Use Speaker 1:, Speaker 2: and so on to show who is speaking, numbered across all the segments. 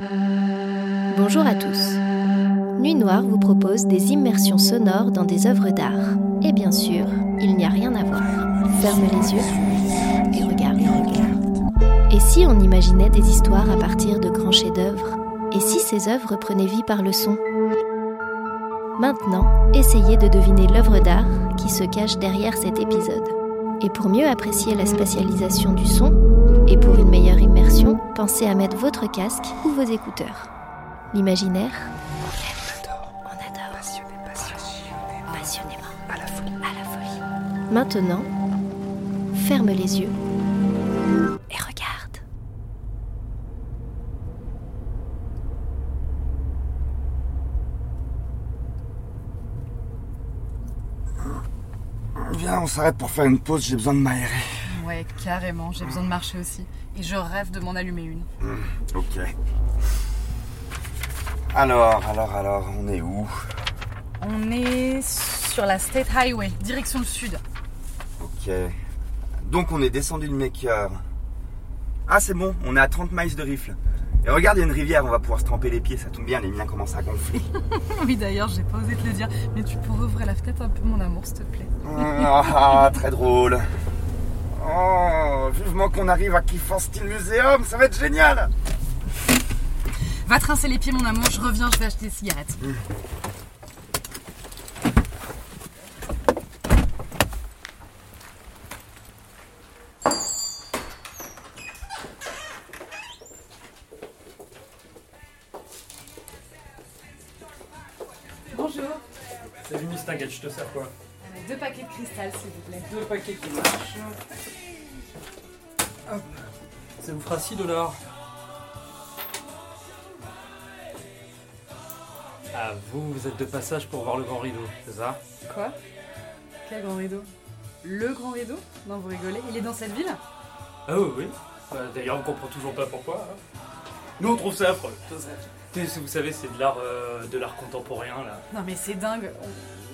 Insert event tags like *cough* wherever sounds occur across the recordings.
Speaker 1: Bonjour à tous. Nuit Noire vous propose des immersions sonores dans des œuvres d'art. Et bien sûr, il n'y a rien à voir. Ferme les yeux et regarde. Et si on imaginait des histoires à partir de grands chefs-d'œuvre? Et si ces œuvres prenaient vie par le son? Maintenant, essayez de deviner l'œuvre d'art qui se cache derrière cet épisode. Et pour mieux apprécier la spatialisation du son, et pour une meilleure pensez à mettre votre casque ou vos écouteurs. L'imaginaire, on adore, on adore. Passionnément, à la folie. À la folie. Maintenant, ferme les yeux et regarde.
Speaker 2: Viens, on s'arrête pour faire une pause, j'ai besoin de m'aérer.
Speaker 3: Ouais, carrément, j'ai besoin de marcher aussi. Et je rêve de m'en allumer une.
Speaker 2: Ok. Alors, alors, alors, on est où?
Speaker 3: On est sur la State Highway, direction le sud.
Speaker 2: Ok. Donc on est descendu de Maker. Ah c'est bon, on est à 30 miles de rifle. Et regarde, il y a une rivière, on va pouvoir se tremper les pieds, ça tombe bien, les miens commencent à gonfler. *laughs*
Speaker 3: oui, d'ailleurs, j'ai pas osé te le dire, mais tu pourrais ouvrir la fenêtre un peu, mon amour, s'il te plaît.
Speaker 2: Ah, très drôle. Oh, vivement qu'on arrive à Clifford Steel Museum, ça va être génial
Speaker 3: Va te rincer les pieds, mon amour, je reviens, je vais acheter des cigarettes. Bonjour.
Speaker 4: Salut Miss Tinguette, je te sers quoi
Speaker 3: Deux paquets de cristal, s'il vous plaît.
Speaker 4: Deux paquets qui marchent. Hop. Ça vous fera 6 dollars. Ah, vous, vous êtes de passage pour voir le grand rideau, c'est ça?
Speaker 3: Quoi? Quel grand rideau? Le grand rideau? Non, vous rigolez. Il est dans cette ville?
Speaker 4: Ah oui, oui. Bah, D'ailleurs, on comprend toujours pas pourquoi. hein. Nous, on trouve ça affreux. Vous savez, c'est de l'art euh, de l'art contemporain, là.
Speaker 3: Non mais c'est dingue.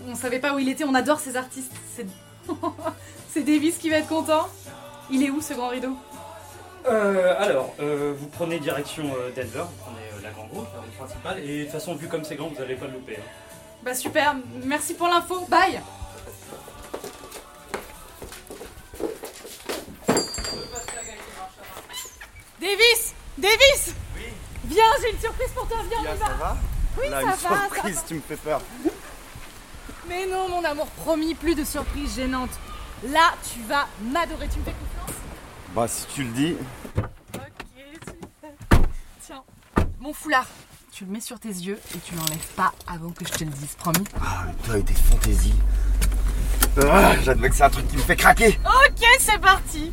Speaker 3: On, savait pas où il était. On adore ces artistes. C'est *laughs* c'est Davis qui va être content. Il est où ce grand rideau?
Speaker 4: Euh, alors, euh, vous prenez direction euh, Denver, vous prenez euh, la grande route, la route principale, et de toute façon, vu comme c'est grand, vous allez pas le louper. hein.
Speaker 3: Bah super. Merci pour l'info. Bye. Davis Davis Viens, j'ai une surprise pour toi. Viens, on y va.
Speaker 2: va?
Speaker 3: Oui,
Speaker 2: Là,
Speaker 3: ça
Speaker 2: une
Speaker 3: va, ça
Speaker 2: surprise, tu me fais peur.
Speaker 3: Mais non, mon amour, promis, plus de surprises gênantes. Là, tu vas m'adorer. Tu me fais confiance
Speaker 2: Bah, si tu le dis.
Speaker 3: Ok, super. Tiens, mon foulard. Tu le mets sur tes yeux et tu l'enlèves pas avant que je te le dise, promis.
Speaker 2: Ah, mais toi et tes fantaisies. Ah, J'admets que c'est un truc qui me fait craquer.
Speaker 3: Ok, c'est parti.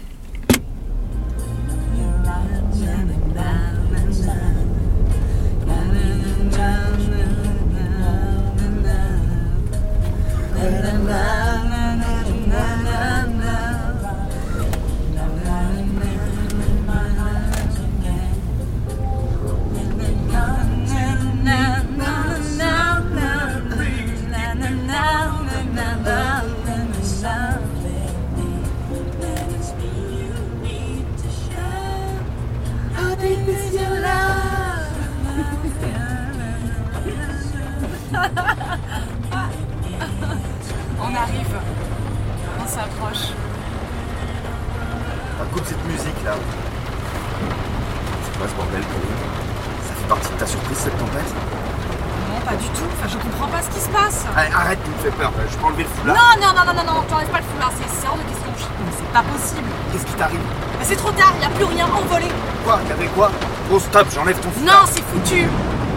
Speaker 3: *laughs* On arrive. On s'approche.
Speaker 2: Par contre, cette musique là. C'est quoi ce bordel pour Ça fait partie de ta surprise cette tempête?
Speaker 3: Non, pas du tout. Enfin, je comprends pas ce qui se passe.
Speaker 2: Allez, arrête, tu me fais peur. Je peux enlever le foulard.
Speaker 3: Non, non, non, non, non, non, t'enlèves pas le foulard, c'est hors de question. Mais c'est pas possible.
Speaker 2: Qu'est-ce qui t'arrive?
Speaker 3: Mais c'est trop tard, y a plus rien envolé.
Speaker 2: Quoi? Y'avait quoi? Oh stop, j'enlève ton foulard.
Speaker 3: Non, c'est foutu.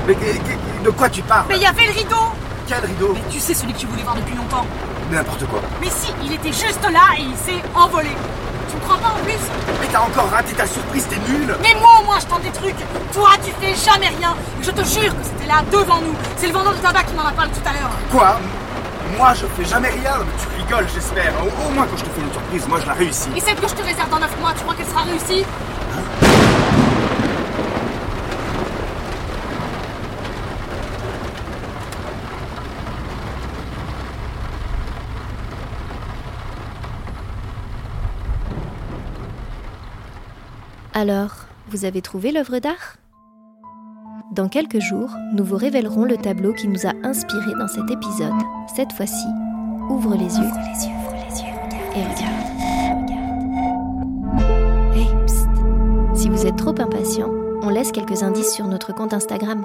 Speaker 2: Mais de quoi tu parles
Speaker 3: Mais y avait le rideau.
Speaker 2: Quel rideau
Speaker 3: Mais tu sais celui que tu voulais voir depuis longtemps.
Speaker 2: N'importe quoi.
Speaker 3: Mais si, il était juste là et il s'est envolé. Tu me crois pas en plus
Speaker 2: Mais t'as encore raté ta surprise, t'es nul
Speaker 3: Mais moi au moins je tente des trucs. Toi tu fais jamais rien. Je te jure que c'était là devant nous. C'est le vendeur de tabac qui m'en a parlé tout à l'heure.
Speaker 2: Quoi Moi je fais jamais rien, mais tu rigoles j'espère. Au, au moins quand je te fais une surprise, moi je la réussis.
Speaker 3: Et celle que je te réserve dans 9 mois, tu crois qu'elle sera réussie?
Speaker 1: Alors, vous avez trouvé l'œuvre d'art? Dans quelques jours, nous vous révélerons le tableau qui nous a inspiré dans cet épisode. Cette fois-ci, ouvre les yeux. les yeux, les yeux. Et regarde. Hey, psst. Si vous êtes trop impatient, on laisse quelques indices sur notre compte Instagram.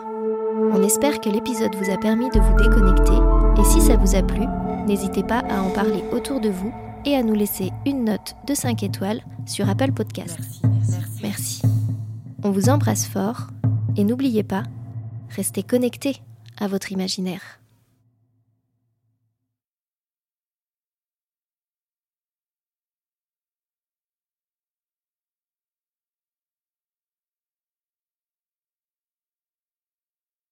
Speaker 1: On espère que l'épisode vous a permis de vous déconnecter et si ça vous a plu, n'hésitez pas à en parler autour de vous et à nous laisser une note de 5 étoiles sur Apple Podcast. On vous embrasse fort et n'oubliez pas, restez connectés à votre imaginaire.